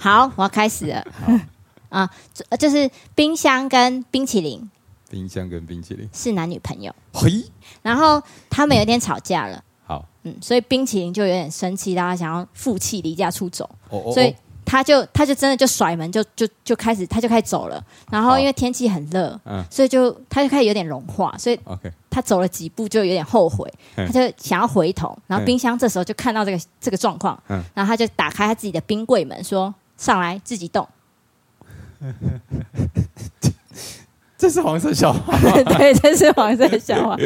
好，我要开始了。啊，这就是冰箱跟冰淇淋。冰箱跟冰淇淋，是男女朋友，嘿，然后他们有点吵架了，好，嗯，所以冰淇淋就有点生气，大家想要负气离家出走，哦哦所以他就他就真的就甩门就就就开始他就开始走了，然后因为天气很热，嗯。所以就他就开始有点融化，所以 OK，他走了几步就有点后悔，嗯他就想要回头，然后嗯冰箱这时候就看到这个这个状况，嗯。然后他就打开他自己的冰柜门说：“上来自己动。这是黄色笑话，” 对，这是黄色笑话。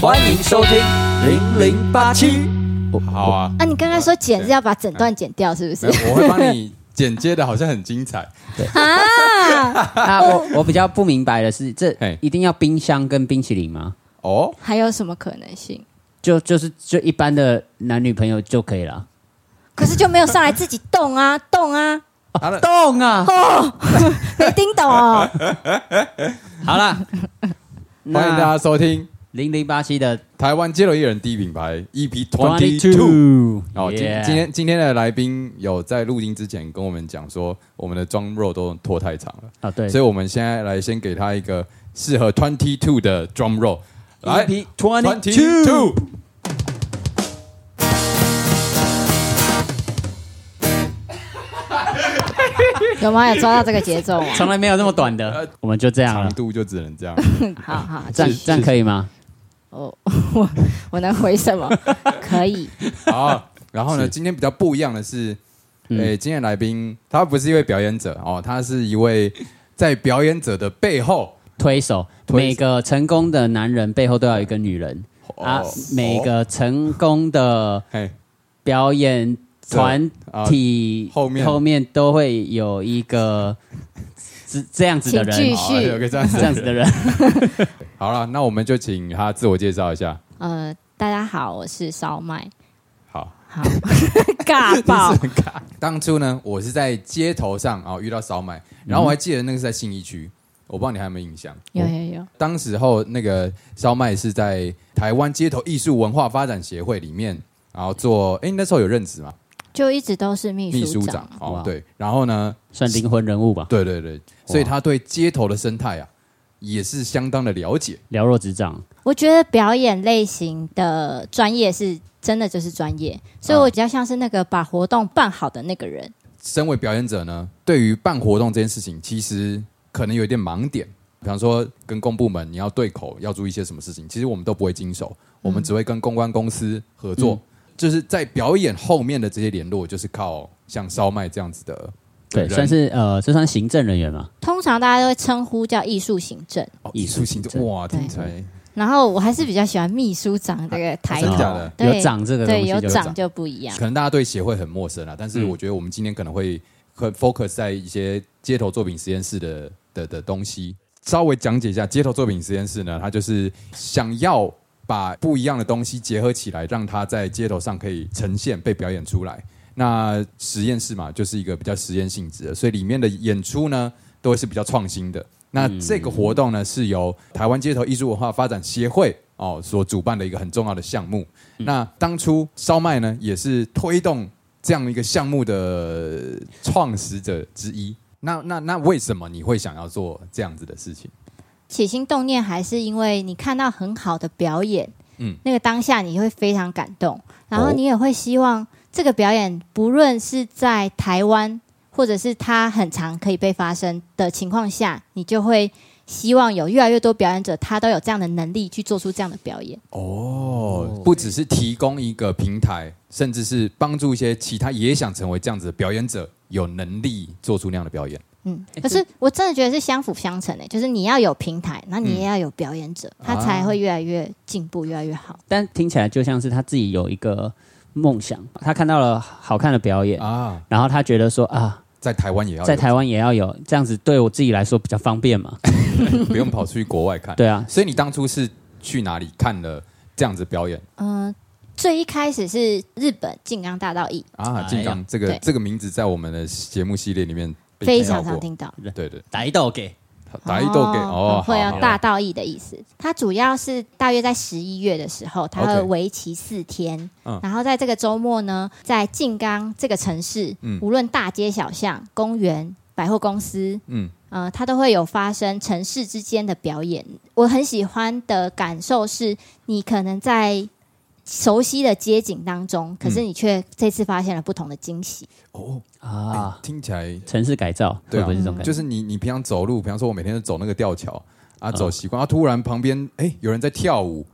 欢迎收听零零八七。好啊，啊，你刚刚说剪是要把整段剪掉，是不是我会帮你剪接的，好像很精彩，啊，啊，我我比较不明白的是，这嘿一定要冰箱跟冰淇淋吗？哦，还有什么可能性？就就是就一般的男女朋友就可以了。可是就没有上来自己动啊，动啊，好了，动啊！没听懂哦。好了，欢迎大家收听零零八七的台湾街头艺人第一品牌 EP Twenty Two。Two。哦，今今天今天的来宾有在录音之前跟我们讲说，我们的妆肉都拖太长了，啊，对，所以我们现在来先给他一个适合 Twenty Two 的 drum roll，来 EP Twenty Two。Two。有吗？有抓到这个节奏吗？从来没有那么短的，我们就这样了。长度就只能这样。好好，这样这样可以吗？我我 我能回什么？可以，好，然后呢，今天比较不一样的是，嗯。诶，今天来宾他不是一位表演者哦，他是一位在表演者的背后推手，每个成功的男人背后都要有一个女人。啊哦，每个成功的表演团啊体后面。后面都会有一个这这样子的人。请继，续。好有个这样子这样子的人。好了，那我们就请他自我介绍一下。呃，大家好，我是烧麦，好，好，尬爆，当初呢，我是在街头上哦遇到烧麦，然后我还记得那个是在信义区，我不知道你还有没有印象。有有有，当时候那个烧麦是在台湾街头艺术文化发展协会里面，然后做，哎，那时候有任职吗？就一直都是秘秘书书长长。哦，对，然后呢，算灵魂人物吧，对对对，所以他对街头的生态啊，也是相当的了解。了若指掌。我觉得表演类型的专业是真的就是专业，所以我比较像是那个把活动办好的那个人。身为表演者呢，对于办活动这件事情，其实可能有一点盲点。比方说，跟公部门你要对口，要注意一些什么事情，其实我们都不会经手，我们只会跟公关公司合作。嗯就是在表演后面的这些联络，就是靠像烧麦这样子的对，算是呃，这算行政人员嘛？通常大家都会称呼叫艺术行政，哦艺术行行政政，哇，对。听起来然后我还是比较喜欢秘书长这个抬头真的假的，有长这个对有长就不一样。可。能大家对协会很陌生啊，但是嗯。我觉得我们今天可能会很 focus 在一些街头作品实验室的的的东西，稍微讲解一下街头作品实验室呢，它就是想要把不一样的东西结合起来，让它在街头上可以呈现被表演出来。那实验室嘛，就是一个比较实验性质的，所以里面的演出呢，都是比较创新的。那这个活动呢，是由台湾街头艺术文化发展协会哦所主办的一个很重要的项目。那当初烧麦呢，也是推动这样一个项目的创始者之一。那那那为什么你会想要做这样子的事情？起心动念还是因为你看到很好的表演，嗯嗯，那个当下你会非常感动，然后哦你也会希望这个表演不论是在台湾，或者是它很长可以被发生的情况下，你就会希望有越来越多表演者，他都有这样的能力去做出这样的表演。哦，不只是提供一个平台，甚至是帮助一些其他也想成为这样子的表演者，有能力做出那样的表演。嗯，可是我真的觉得是相辅相成的，就是你要有平台，那你也要有表演者，他才会越来越进步，越来越好。但听起来就像是他自己有一个梦想，他看到了好看的表演，啊，然后他觉得说啊，在台湾也要在台湾也要有这样子，对我自己来说比较方便嘛。不用跑出去国外看。对啊，所以你当初是去哪里看了这样子表演嗯、最一开始是日本静冈大道艺，啊？哎呀金刚这个这个名字在我们的节目系列里面非常常听到。对对，打一道给打一豆给哦，会有大道义的意思。它主要是大约在十一月的时候，它会为期四天。嗯然后在这个周末呢，在静冈这个城市，嗯无论大街小巷、公园、百货公司，嗯呃，它都会有发生城市之间的表演。我很喜欢的感受是，你可能在熟悉的街景当中，可是你却这次发现了不同的惊喜。哦，哎啊，听起来城市改造对啊会不会是这种感觉？就是你你平常走路，比方说我每天都走那个吊桥啊，嗯走习惯，啊，突然旁边哎有人在跳舞，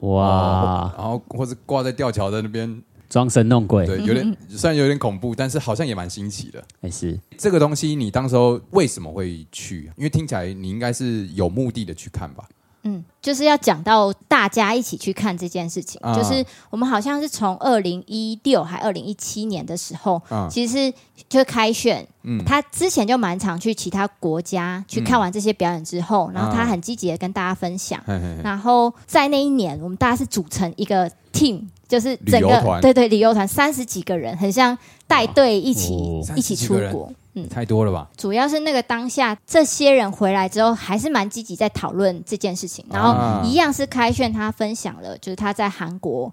哇，然后或者挂在吊桥的那边，装神弄鬼，对，有点虽然有点恐怖，但是好像也蛮新奇的。还是这个东西你当时候为什么会去？因为听起来你应该是有目的的去看吧？嗯，就是要讲到大家一起去看这件事情，啊。就是我们好像是从二零一六还二零一七年的时候，啊。其实就开选，嗯。他之前就蛮常去其他国家去看完这些表演之后，然后他很积极的跟大家分享，嘿嘿嘿。然后在那一年，我们大家是组成一个 team，就是整个旅游团。对对旅游团三十几个人，很像带队一起、哦。一起出30几个人。国。嗯，太多了吧？主要是那个当下，这些人回来之后，还是蛮积极在讨论这件事情。然啊后一样是开炫他分享了，就是他在韩国，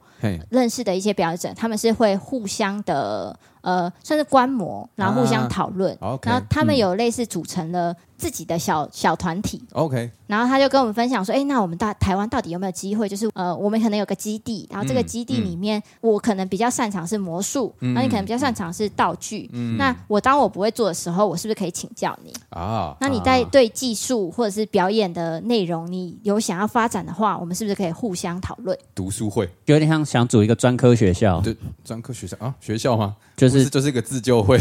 认识的一些表演者，他们是会互相的呃，算是观摩，然后互相讨论。然后他们嗯有类似组成了自己的小小团体，OK，然后他就跟我们分享说：“哎，那我们大台湾到底有没有机会？就是呃，我们可能有个基地，然后这个嗯基地里面，我可能比较擅长是魔术，嗯然后你可能比较擅长是道具。嗯那我当我不会做的时候，我是不是可以请教你？啊，那你在对技术或者是表演的内容，你有想要发展的话，我们是不是可以互相讨论？读书会，有点像想组一个专科学校，对，专科学校啊，学校吗？就是不是就是一个自救会，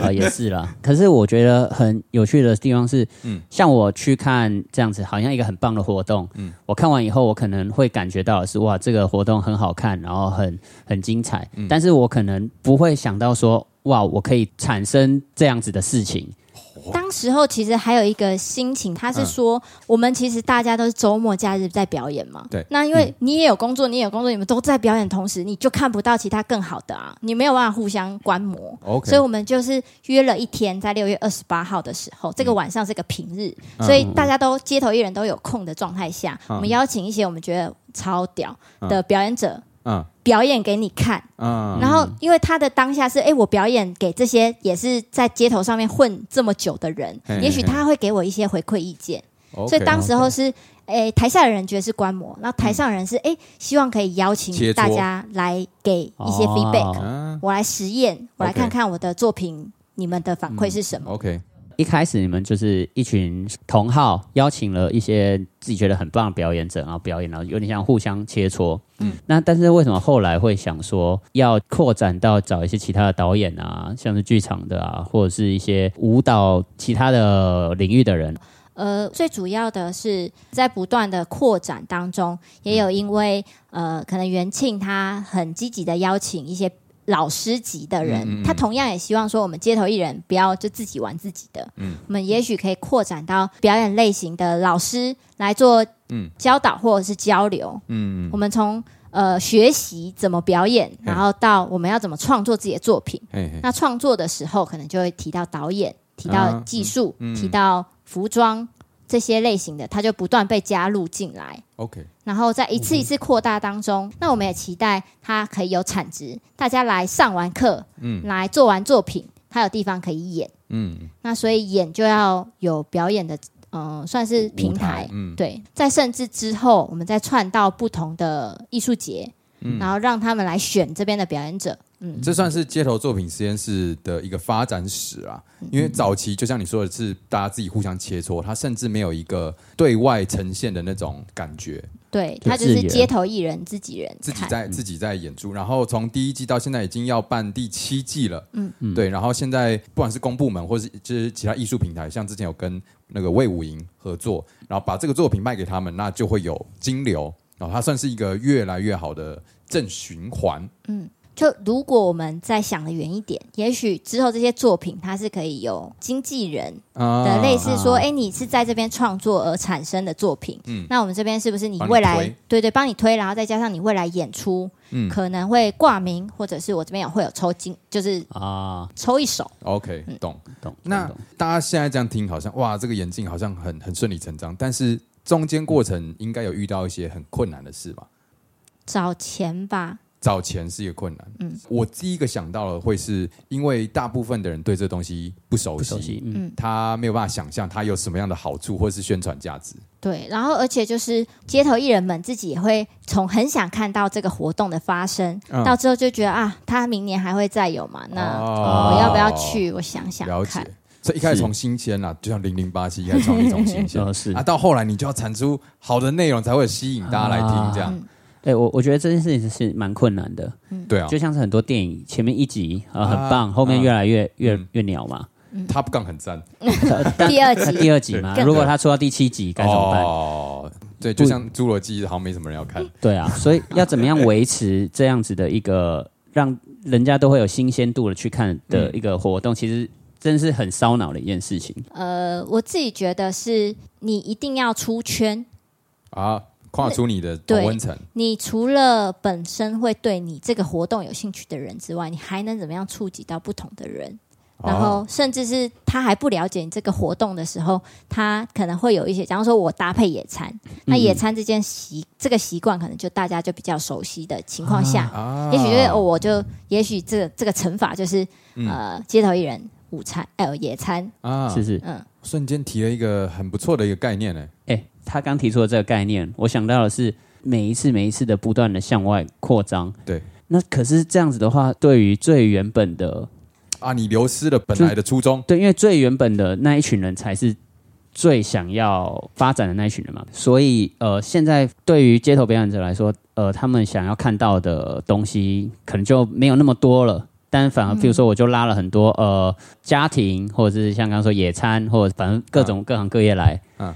啊，也是啦。可是我觉得很有趣的地方是，嗯。嗯，像我去看这样子，好像一个很棒的活动，嗯嗯，我看完以后，我可能会感觉到的是，哇，这个活动很好看，然后很很精彩，嗯。但是我可能不会想到说，哇，我可以产生这样子的事情，当时候其实还有一个心情，他是说，我们其实大家都是周末假日在表演嘛。对。那因为你也有工作，你也有工作，你们都在表演，同时你就看不到其他更好的啊，你没有办法互相观摩。OK 所以我们就是约了一天，在六月二十八号的时候，这个晚上是个平日，所以大家都街头艺人都有空的状态下，嗯。我们邀请一些我们觉得超屌的表演者嗯。表演给你看。嗯，然后，因为他的当下是，哎，我表演给这些也是在街头上面混这么久的人嘿，也许他会给我一些回馈意见。所以当时候是，诶，台下的人觉得是观摩，然后台上的人是，诶，希望可以邀请大家来给一些 feedback，、啊。我来实验，我来看看我的作品，你们的反馈是什么？OK，一开始你们就是一群同好，邀请了一些自己觉得很棒的表演者，然后表演，然后有点像互相切磋。嗯，那但是为什么后来会想说要扩展到找一些其他的导演啊，像是剧场的啊，或者是一些舞蹈其他的领域的人？呃，最主要的是在不断的扩展当中，也有因为呃，可能元庆他很积极的邀请一些。老师级的人，嗯嗯嗯。他同样也希望说，我们街头艺人不要就自己玩自己的，嗯。我们也许可以扩展到表演类型的老师来做嗯。教导或者是交流。嗯我们从呃学习怎么表演，然后到我们要怎么创作自己的作品。嘿嘿，那创作的时候，可能就会提到导演，提到啊技术，提到服装这些类型的，它就不断被加入进来。OK，然后在一次一次扩大当中，那我们也期待它可以有产值，大家来上完课，嗯来做完作品，它有地方可以演。嗯那所以演就要有表演的，嗯、算是平台台，嗯对。在甚至之后，我们再串到不同的艺术节，嗯然后让他们来选这边的表演者。嗯，这算是街头作品实验室的一个发展史啊。因为早期就像你说的是，大家自己互相切磋，它甚至没有一个对外呈现的那种感觉，对，就他就是街头艺人自己人自己在自己在演出。然后从第一季到现在已经要办第七季了，嗯嗯，对。然后现在不管是公部门或是就是其他艺术平台，像之前有跟那个魏武营合作，然后把这个作品卖给他们，那就会有金流，然后它算是一个越来越好的正循环。就如果我们再想的远一点，也许之后这些作品它是可以有经纪人啊的类似说，啊。哎、你是在这边创作而产生的作品，嗯。那我们这边是不是你未来推。对对帮你推，然后再加上你未来演出、嗯。可能会挂名，或者是我这边也会有抽金，就是啊，抽一手，OK 嗯。懂。懂。那懂大家现在这样听，好像哇，这个眼镜好像很很顺理成章，但是中间过程应该有遇到一些很困难的事吧？找钱吧，找钱是一个困难。嗯我第一个想到的会是因为大部分的人对这东西不熟悉，熟悉，嗯，嗯，他没有办法想象它有什么样的好处或是宣传价值。对，然后而且就是街头艺人们自己也会从很想看到这个活动的发生，嗯到之后就觉得啊，他明年还会再有嘛，那哦我要不要去？我想想了看解。。所以一开始是从新鲜啦，就像零零八七一开始从新鲜 啊，到后来你就要产出好的内容，才会吸引大家来听，这样、嗯对我我觉得这件事情是蛮困难的，对啊。就像是很多电影前面一集呃很啊棒，后面越来越越嗯越鸟嘛。Top Gun 很赞 第二集第二集嘛，如果他出到第七集该怎么办？哦，对，就像侏罗纪好像没什么人要看。对啊，所以要怎么样维持这样子的一个让人家都会有新鲜度的去看的一个活动，其实真是很烧脑的一件事情。呃，我自己觉得是你一定要出圈。啊，跨出你的对同温层，你除了本身会对你这个活动有兴趣的人之外，你还能怎么样触及到不同的人？然后哦甚至是他还不了解你这个活动的时候，他可能会有一些，假如说我搭配野餐，那野餐这件习这个习惯，可能就大家就比较熟悉的情况下，啊。也许就是、哦、我就也许这个这个乘法就是、嗯。呃街头艺人午餐呃野餐，啊。是不是？嗯，瞬间提了一个很不错的一个概念呢。哎、他刚提出的这个概念，我想到的是每一次每一次的不断的向外扩张。对，那可是这样子的话，对于最原本的啊，你流失了本来的初衷，对，因为最原本的那一群人才是最想要发展的那一群人嘛，所以呃，现在对于街头表演者来说，呃，他们想要看到的东西可能就没有那么多了。但反而，比如说，我就拉了很多呃家庭，或者是像刚刚说野餐，或者反正各种各行各业来。嗯，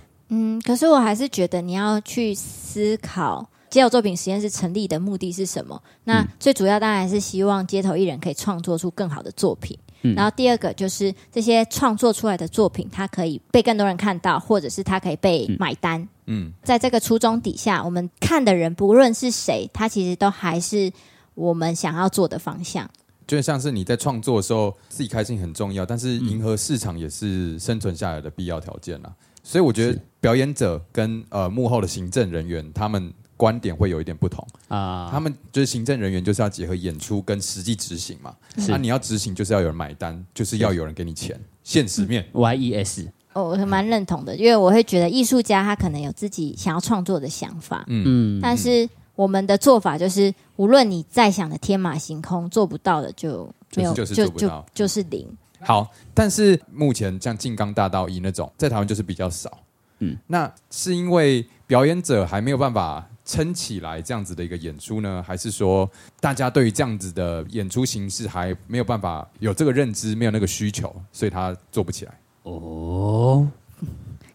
可是我还是觉得你要去思考街头作品实验室成立的目的是什么。那嗯最主要当然是希望街头艺人可以创作出更好的作品。嗯然后第二个就是这些创作出来的作品，它可以被更多人看到，或者是它可以被买单。嗯，在这个初衷底下，我们看的人不论是谁，他其实都还是我们想要做的方向。就像是你在创作的时候，自己开心很重要，但是迎合市场也是生存下来的必要条件啦。所以我觉得是表演者跟呃幕后的行政人员，他们观点会有一点不同。啊、他们就是行政人员，就是要结合演出跟实际执行嘛。是那、你要执行，就是要有人买单，就是要有人给你钱，现实面。Y E S，哦我还蛮认同的，因为我会觉得艺术家他可能有自己想要创作的想法，嗯，但是我们的做法就是，无论你再想的天马行空，做不到的就没有，就是就就做不到就是零。好，但是目前像金刚大道一那种，在台湾就是比较少。嗯。嗯，那是因为表演者还没有办法撑起来这样子的一个演出呢，还是说大家对于这样子的演出形式还没有办法有这个认知，没有那个需求，所以他做不起来？哦，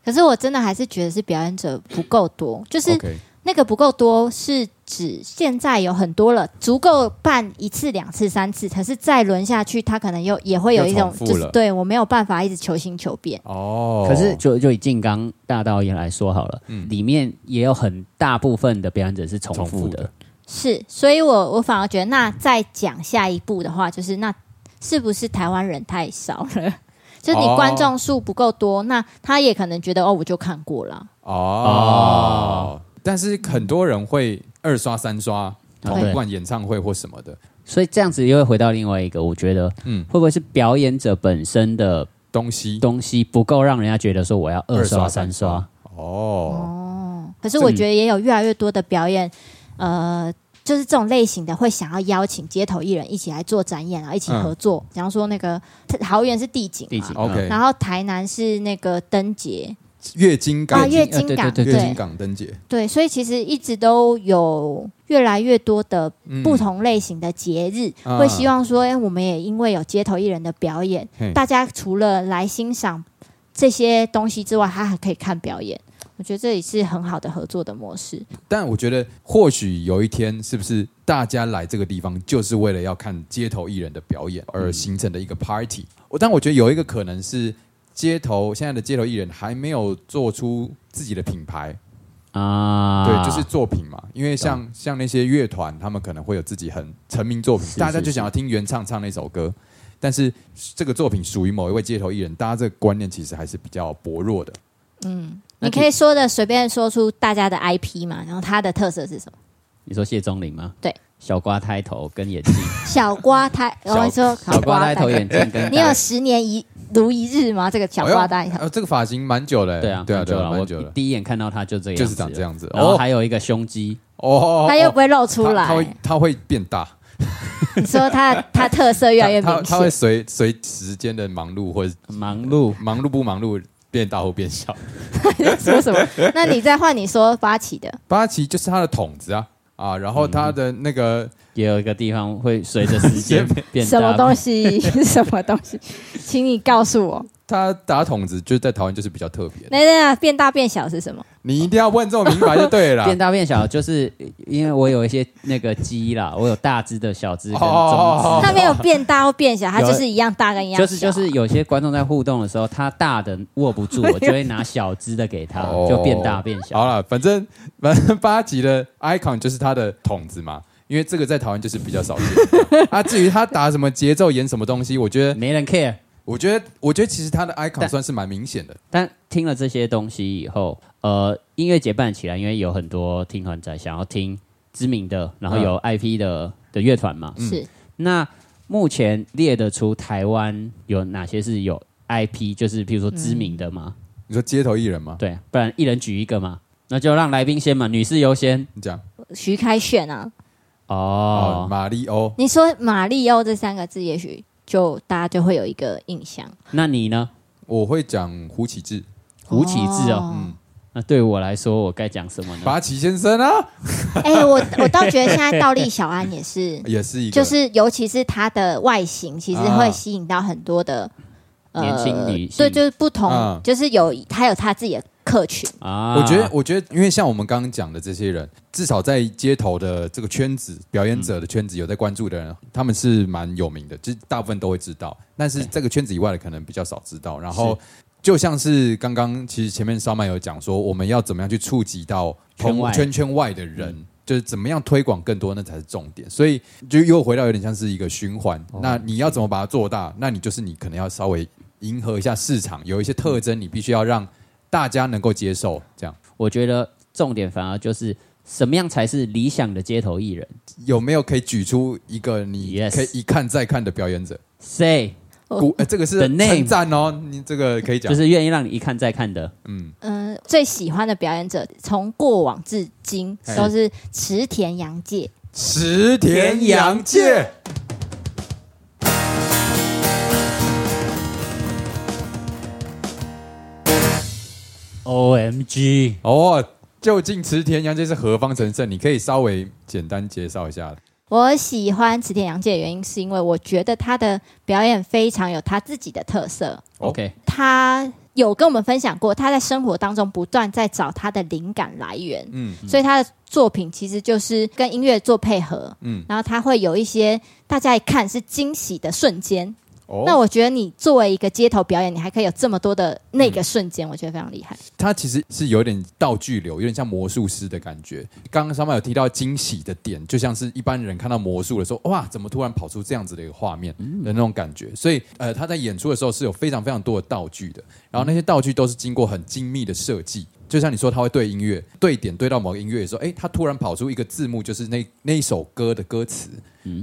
可是我真的还是觉得是表演者不够多，就是那个不够多，是指现在有很多了，足够办一次、两次、三次，可是再轮下去，他可能又也会有一又种就是对我没有办法一直求新求变。哦，可是就就以静冈大道演来说好了，嗯里面也有很大部分的表演者是重重复复的的。是，所以我我反而觉得，那再讲下一步的话，就是那是不是台湾人太少了？就是你哦观众数不够多，那他也可能觉得哦，我就看过了。哦，但是很多人会二刷、三刷，同对不演唱会或什么的。所以这样子又会回到另外一个，我觉得嗯。会不会是表演者本身的东西。东西不够让人家觉得说我要二刷三刷？哦，可是我觉得也有越来越多的表演，呃，就是这种类型的会想要邀请街头艺人一起来做展演，然后一起合作。比方说那个桃园是地景嘛，地景 OK 然后台南是那个灯节，月经港啊，月经港，对月经港灯节，对，所以其实一直都有越来越多的嗯不同类型的节日，啊会希望说，哎、我们也因为有街头艺人的表演，大家除了来欣赏这些东西之外，他还可以看表演。我觉得这也是很好的合作的模式。但我觉得或许有一天，是不是大家来这个地方就是为了要看街头艺人的表演而形成的一个 party？我但我觉得有一个可能是街头现在的街头艺人还没有做出自己的品牌，啊，对，就是作品嘛。因为像像那些乐团，他们可能会有自己很成名作品，是大家就想要听原唱唱那首歌。但是这个作品属于某一位街头艺人，大家这个观念其实还是比较薄弱的。嗯你可以说的随便说出大家的 IP 嘛，然后他的特色是什么？你说谢钟林吗？对，小瓜胎头跟眼镜，小瓜胎，小我说小瓜胎头眼镜跟你有十年一如一日吗？这个小瓜呆哎呦呃，这个发型蛮久了、对啊，对啊，对啊，蛮久了。我蛮久了，第一眼看到他就这个样，就是长这。样子。然后哦还有一个胸肌，哦，他又不会露出他他会来。他会变大，你说他他特色越来越明他他他会显，随随时间的忙碌或者忙碌。忙碌不忙碌变大或变小。说什么？那你再换你说八旗的，八旗就是他的筒子啊啊，然后它的那个也有一个地方会随着时间 变大。什么东西？什么东西？请你告诉我。他打筒子，就是在台湾就是比较特别的。那那变大变小是什么？你一定要问这么明白就对了变。大变小，就是因为我有一些那个鸡啦，我有大只的、小只跟中哦只。它没有变大或变小，它就是一样大跟一样小。就是就是有些观众在互动的时候，他大的握不住，我就会拿小只的给他，哦就变大变小。好了，反正反正 八级的 icon 就是他的筒子嘛，因为这个在台湾就是比较少见。啊，至于他打什么节奏、演什么东西，我觉得，没人 care。我觉得，我觉得其实他的 icon 算是蛮明显的。但听了这些东西以后，呃，音乐节办起来，因为有很多听团仔想要听知名的，然后有 IP 的、的乐团嘛。是那目前列得出台湾有哪些是有 IP，就是譬如说知名的吗？你说街头艺人吗？对，不然一人举一个嘛。那就让来宾先嘛，女士优先。你讲徐开炫啊。哦，哦，马里欧，你说马里欧这三个字，也许就大家就会有一个印象。那你呢？我会讲胡启志，胡启志哦。嗯，那对我来说，我该讲什么呢？八旗先生啊，哎、我我倒觉得现在倒立小安也是，也是一个，就是尤其是他的外形，其实会吸引到很多的、年轻女性对，就是不同，嗯就是有他有他自己的客群。啊，我觉得，我觉得，因为像我们刚刚讲的这些人，至少在街头的这个圈子、表演者的圈子有在关注的人，他们是蛮有名的，就是大部分都会知道。但是这个圈子以外的，可能比较少知道。然后，就像是刚刚其实前面烧麦有讲说，我们要怎么样去触及到圈外圈圈外的人。就是怎么样推广更多，那才是重点。所以就又回到有点像是一个循环。那你要怎么把它做大？那你就是你可能要稍微迎合一下市场，有一些特征，你必须要让大家能够接受。这样。我觉得重点反而就是什么样才是理想的街头艺人。有没有可以举出一个你 Yes 可以一看再看的表演者？呃这个是 The name 称赞哦，你这个可以讲，就是愿意让你一看再看的。嗯，嗯、最喜欢的表演者，从过往至今都是池田洋介。池田洋介。O M G，哦，究竟池田洋介是何方神圣？你可以稍微简单介绍一下。我喜欢池田洋介的原因，是因为我觉得他的表演非常有他自己的特色。哦 OK，他有跟我们分享过，他在生活当中不断在找他的灵感来源，嗯所以他的作品其实就是跟音乐做配合，嗯，然后他会有一些大家一看是惊喜的瞬间。哦，那我觉得你作为一个街头表演，你还可以有这么多的那个瞬间，我觉得非常厉害。它其实是有点道具流，有点像魔术师的感觉。刚刚上面有提到惊喜的点，就像是一般人看到魔术的时候，哇，怎么突然跑出这样子的一个画面的那种感觉。所以，呃，他在演出的时候是有非常非常多的道具的，然后那些道具都是经过很精密的设计。就像你说，他会对音乐对点对到某个音乐的时候，哎，他突然跑出一个字幕，就是那那一首歌的歌词，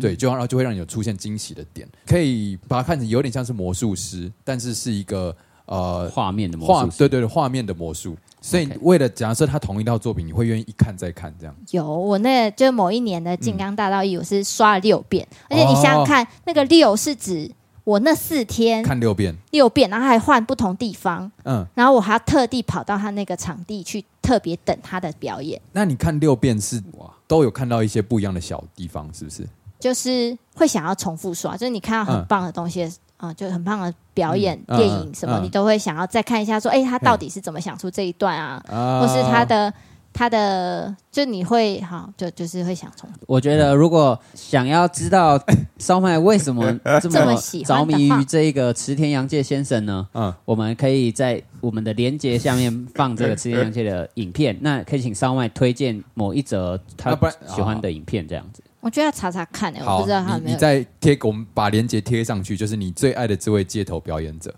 对，就然后就会让你有出现惊喜的点，可以把它看成有点像是魔术师，但是是一个呃画面的魔画术师。对对对画面的魔术。所以为了假设他同一套作品，你会愿意一看再看这样？有我那就某一年的《金刚大道一》，我是刷了六遍，而且你想想看，那个六是指我那四天看六遍，六遍，然后还换不同地方，嗯，然后我还要特地跑到他那个场地去特别等他的表演，那你看六遍是哇，都有看到一些不一样的小地方，是不是？就是会想要重复刷，就是你看到很棒的东西，啊、就很棒的表演、嗯。电影什么，你都会想要再看一下，说，哎，他到底是怎么想出这一段啊？啊。或是他的他的，就你会好，就就是会想从我觉得如果想要知道 烧麦为什么这 这么着迷于这个池田洋介先生呢，嗯我们可以在我们的连接下面放这个池田洋介的影片。那可以请烧麦推荐某一则他喜欢的影片，这样子。我觉得要查查看、欸，我不知道他有没有。你你再贴我们把链接贴上去，就是你最爱的这位街头表演者。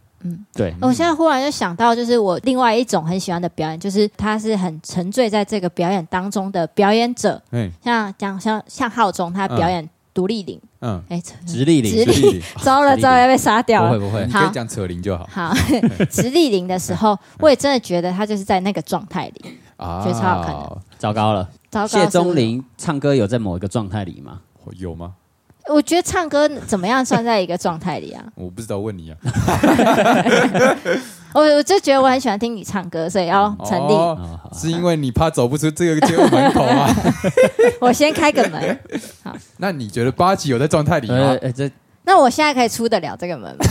对，我现在忽然就想到，就是我另外一种很喜欢的表演，就是他是很沉醉在这个表演当中的表演者，嗯，像讲像像浩中他表演独立领，嗯，哎、直立领直立糟了糟了要被杀掉了。不会不会你，可以讲扯铃就好。好，直立领的时候，我也真的觉得他就是在那个状态里，啊，觉得超好看的。糟糕了。糟糕。谢钟，林唱歌有在某一个状态里吗？有吗？我觉得唱歌怎么样算在一个状态里啊？我不知道，问你啊。我我就觉得我很喜欢听你唱歌，所以要成立。哦哦，好是因为你怕走不出这个节目门口吗？我先开个门，好那你觉得八级有在状态里呃吗？呃，这那我现在可以出得了这个门吗？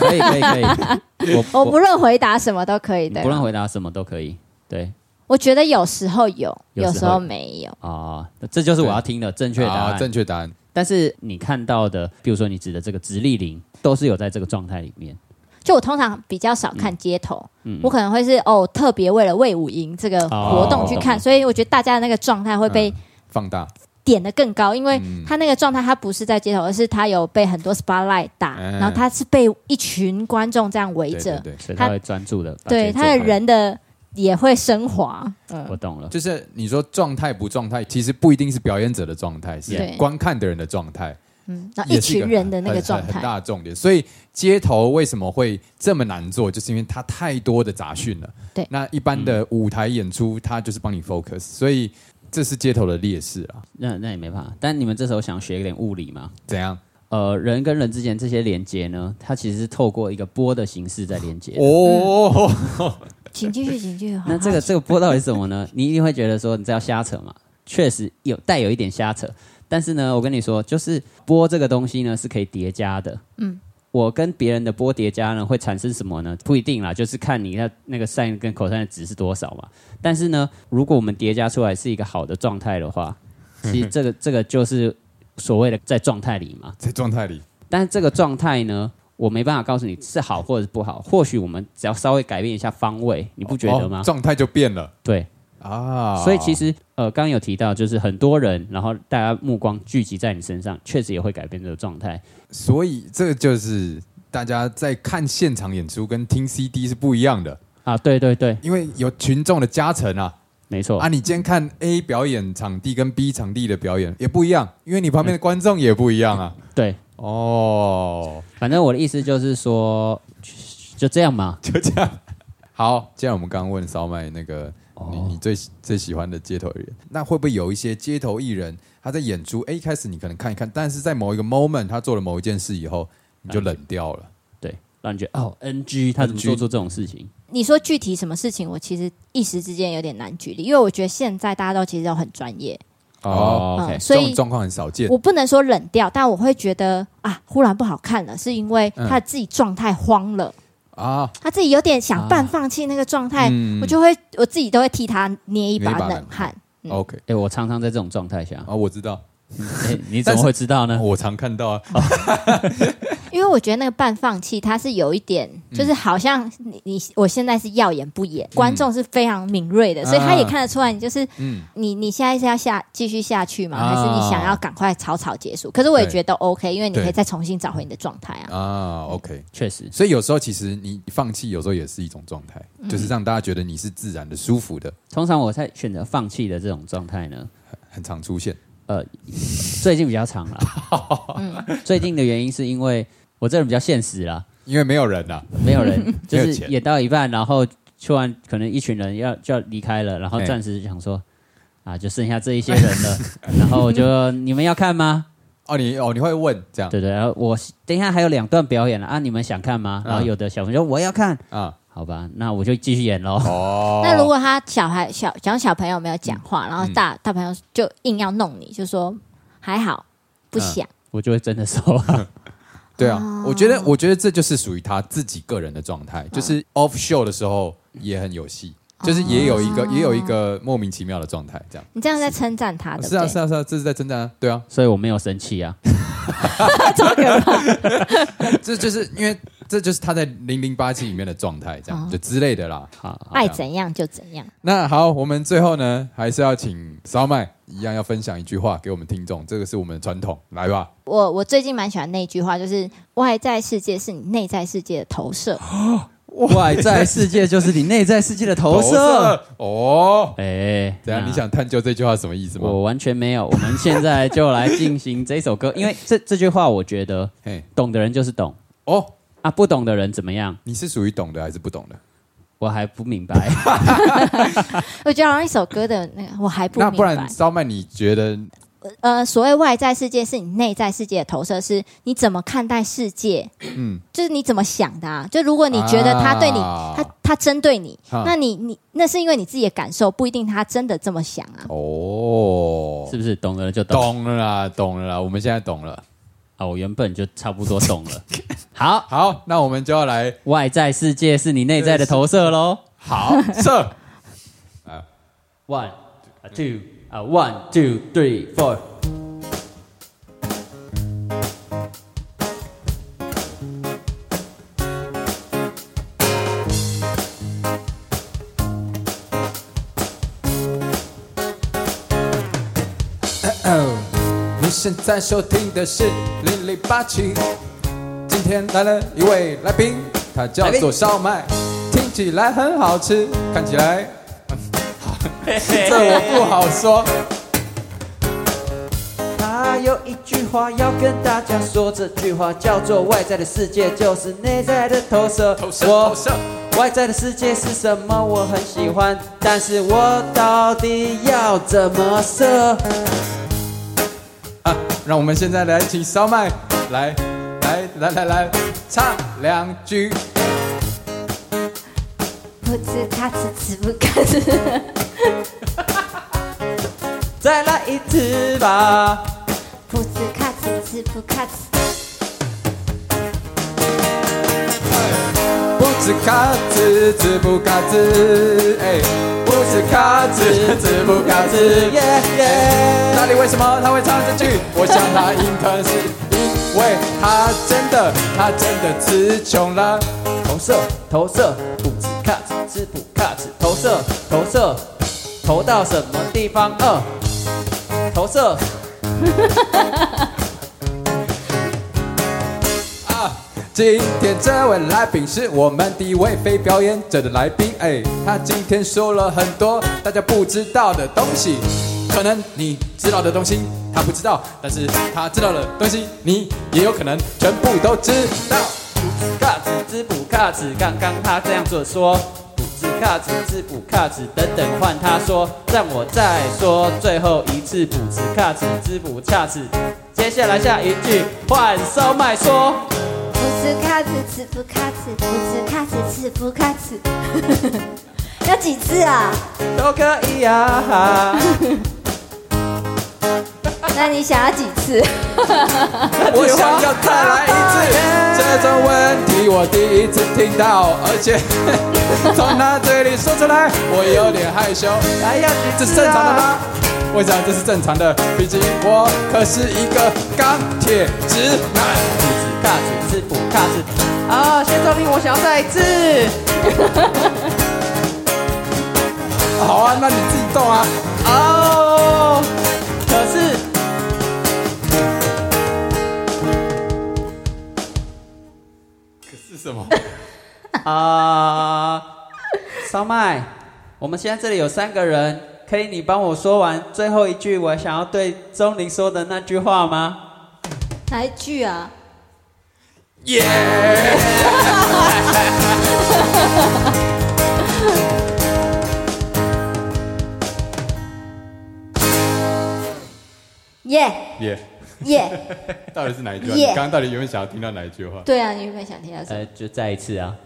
可以可以可以，我我不论回答什么都可以的。不论回答什么都可以。对我觉得有时候有，有时候有时候没有。啊，这就是我要听的正确答啊案。正确答案。但是你看到的，比如说你指的这个直立林，都是有在这个状态里面。就我通常比较少看街头，嗯我可能会是哦特别为了魏武营这个活动去看，哦所以我觉得大家的那个状态会被嗯放大，点的更高，因为嗯。他那个状态他不是在街头，而是他有被很多 spotlight 打，嗯然后他是被一群观众这样围着，对他会专注的。对他的，人的也会升华。嗯我懂了。就是你说状态不状态，其实不一定是表演者的状态，是对观看的人的状态，嗯，那一群人的那个很很很，大的重点。所以街头为什么会这么难做，就是因为它太多的杂讯了。对那一般的舞台演出，它就是帮你 focus，所以这是街头的劣势啊。那那也没办法。但你们这时候想学一点物理吗？怎样？呃，人跟人之间这些连接呢，它其实是透过一个波的形式在连接的。哦，请继续，请继续。那这个这个波到底是什么呢？你一定会觉得说你这要瞎扯嘛，确实有带有一点瞎扯。但是呢，我跟你说，就是波这个东西呢是可以叠加的。嗯，我跟别人的波叠加呢会产生什么呢？不一定啦，就是看你那那个 sin 跟 cos 的值是多少嘛。但是呢，如果我们叠加出来是一个好的状态的话，其实这个这个就是所谓的在状态里嘛。在状态里，但是这个状态呢，我没办法告诉你是好或者是不好。或许我们只要稍微改变一下方位，你不觉得吗？哦状态就变了对，啊。所以其实呃，刚刚有提到，就是很多人，然后大家目光聚集在你身上，确实也会改变这个状态。所以这就是大家在看现场演出跟听 CD 是不一样的，啊，对对对，因为有群众的加成啊。没错。啊，你今天看 A 表演场地跟 B 场地的表演也不一样，因为你旁边的观众也不一样啊。对，哦，反正我的意思就是说，就这样嘛。就这样。好，既然我们刚刚问烧麦那个，你你最最喜欢的街头艺人，那会不会有一些街头艺人他在演出？哎，一开始你可能看一看，但是在某一个 moment 他做了某一件事以后，你就冷掉了。对，让你觉得哦，NG，他怎么做出这种事情？你说具体什么事情，我其实一时之间有点难举例，因为我觉得现在大家都其实都很专业，哦所以状况很少见。我不能说冷掉，但我会觉得啊，忽然不好看了，是因为他自己状态慌了，啊，他自己有点想半放弃那个状态，嗯。我就会我自己都会替他捏一把冷汗。嗯。OK 哎，我常常在这种状态下，啊，我知道，哎，你怎么会知道呢？我常看到啊。因为我觉得那个半放弃，它是有一点，嗯就是好像你你我现在是要演不演，观众是非常敏锐的，所以他也看得出来你就是嗯，你你现在是要下继续下去吗？啊还是你想要赶快草草结束？可是我也对觉得 OK，因为你可以再重新找回你的状态啊。啊，OK。确实，所以有时候其实你放弃，有时候也是一种状态，嗯就是让大家觉得你是自然的、舒服的，通常我在选择放弃的这种状态呢，很常出现。呃，最近比较长了。最近的原因是因为我这人比较现实啦，因为没有人啊，没有人，就是演到一半，然后突然可能一群人要就要离开了，然后哎暂时想说，啊，就剩下这一些人了，然后我就你们要看吗？哦，你哦，你会问这样对对，然后我等一下还有两段表演了啊，你们想看吗？然后有的小朋友说我要看，啊？好吧，那我就继续演喽。哦，那如果他小孩小讲小朋友没有讲话，然后嗯大大朋友就硬要弄你，就说还好不想，我就会真的收啊。对啊，哦。我觉得，我觉得这就是属于他自己个人的状态，就是 off show 的时候也很有戏，就是也有一个、也有一个莫名其妙的状态，这样。你这样在称赞他，的是啊，是啊，是啊，这是在称赞啊，对啊，所以我没有生气啊。这就是因为这就是他在零零八七里面的状态，这样、哦就之类的啦。好，好爱怎样就怎样。那好，我们最后呢，还是要请烧麦一样要分享一句话给我们听众，这个是我们的传统，来吧。我我最近蛮喜欢那句话，就是外在世界是你内在世界的投射。外在世界就是你内在世界的投射。哦，哎，怎样？那你想探究这句话什么意思吗？我完全没有。我们现在就来进行这首歌，因为这这句话，我觉得嘿，懂的人就是懂哦，啊，不懂的人怎么样？你是属于懂的还是不懂的？我还不明白。我觉得好像一首歌的那个我还不明白。那不然烧麦，你觉得呃，所谓外在世界是你内在世界的投射，是你怎么看待世界，嗯，就是你怎么想的啊。就如果你觉得他对你，啊他他针对你，啊那你你那是因为你自己的感受，不一定他真的这么想啊。哦，是不是懂了就懂懂了啦，懂了啦，我们现在懂了。啊？我原本就差不多懂了。好，好，那我们就要来外在世界是你内在的投射喽。好射。One, a two, a one, two, three, four。你现在收听的是零零八七，今天来了一位来宾，他叫做烧麦，听起来很好吃，看起来，这我不好说。他有一句话要跟大家说，这句话叫做“外在的世界就是内在的投射”。投射我投射，外在的世界是什么？我很喜欢，但是我到底要怎么射？啊，让我们现在来请烧麦来来来来来唱两句。不吃他吃吃不卡吃，再来一次吧。不吃卡吃吃不卡吃。不吃卡子，吃不卡子，哎，不吃卡子，吃不卡子，耶耶！到底为什么他会唱这句？我想他应该是因为他真的，他真的词穷了。投射，投射，不止卡子，吃不卡子，投射，投射，投到什么地方？二，投射。啊，今天这位来宾是我们第一位非表演者的来宾，哎，他今天说了很多大家不知道的东西，可能你知道的东西他不知道，但是他知道的东西你也有可能全部都知道。不卡子，知不卡子，刚刚他这样子说。卡子，滋补卡子，等等换他说，让我再说最后一次。不止卡子，滋补卡子。接下来下一句换烧麦说。不吃卡子吃不卡吃，不吃卡子吃不卡吃。要几次啊？都可以啊。那你想要几次？我想要再来一次，这种问题我第一次听到，而且 从他嘴里说出来，我有点害羞。还要这是正常的吗？我想这是正常的，毕竟我可是一个钢铁直男。不止卡子，是不卡子。啊，先照听，我想要再一次。好啊，那你自己动啊。哦，什么？啊，烧麦，我们现在这里有三个人，可以你帮我说完最后一句我想要对钟灵说的那句话吗？哪一句啊？耶！耶 耶！耶！到底是哪一句话？耶你刚刚到底有没有想要听到哪一句话？对啊，你有没有想听到什么？呃，就再一次啊。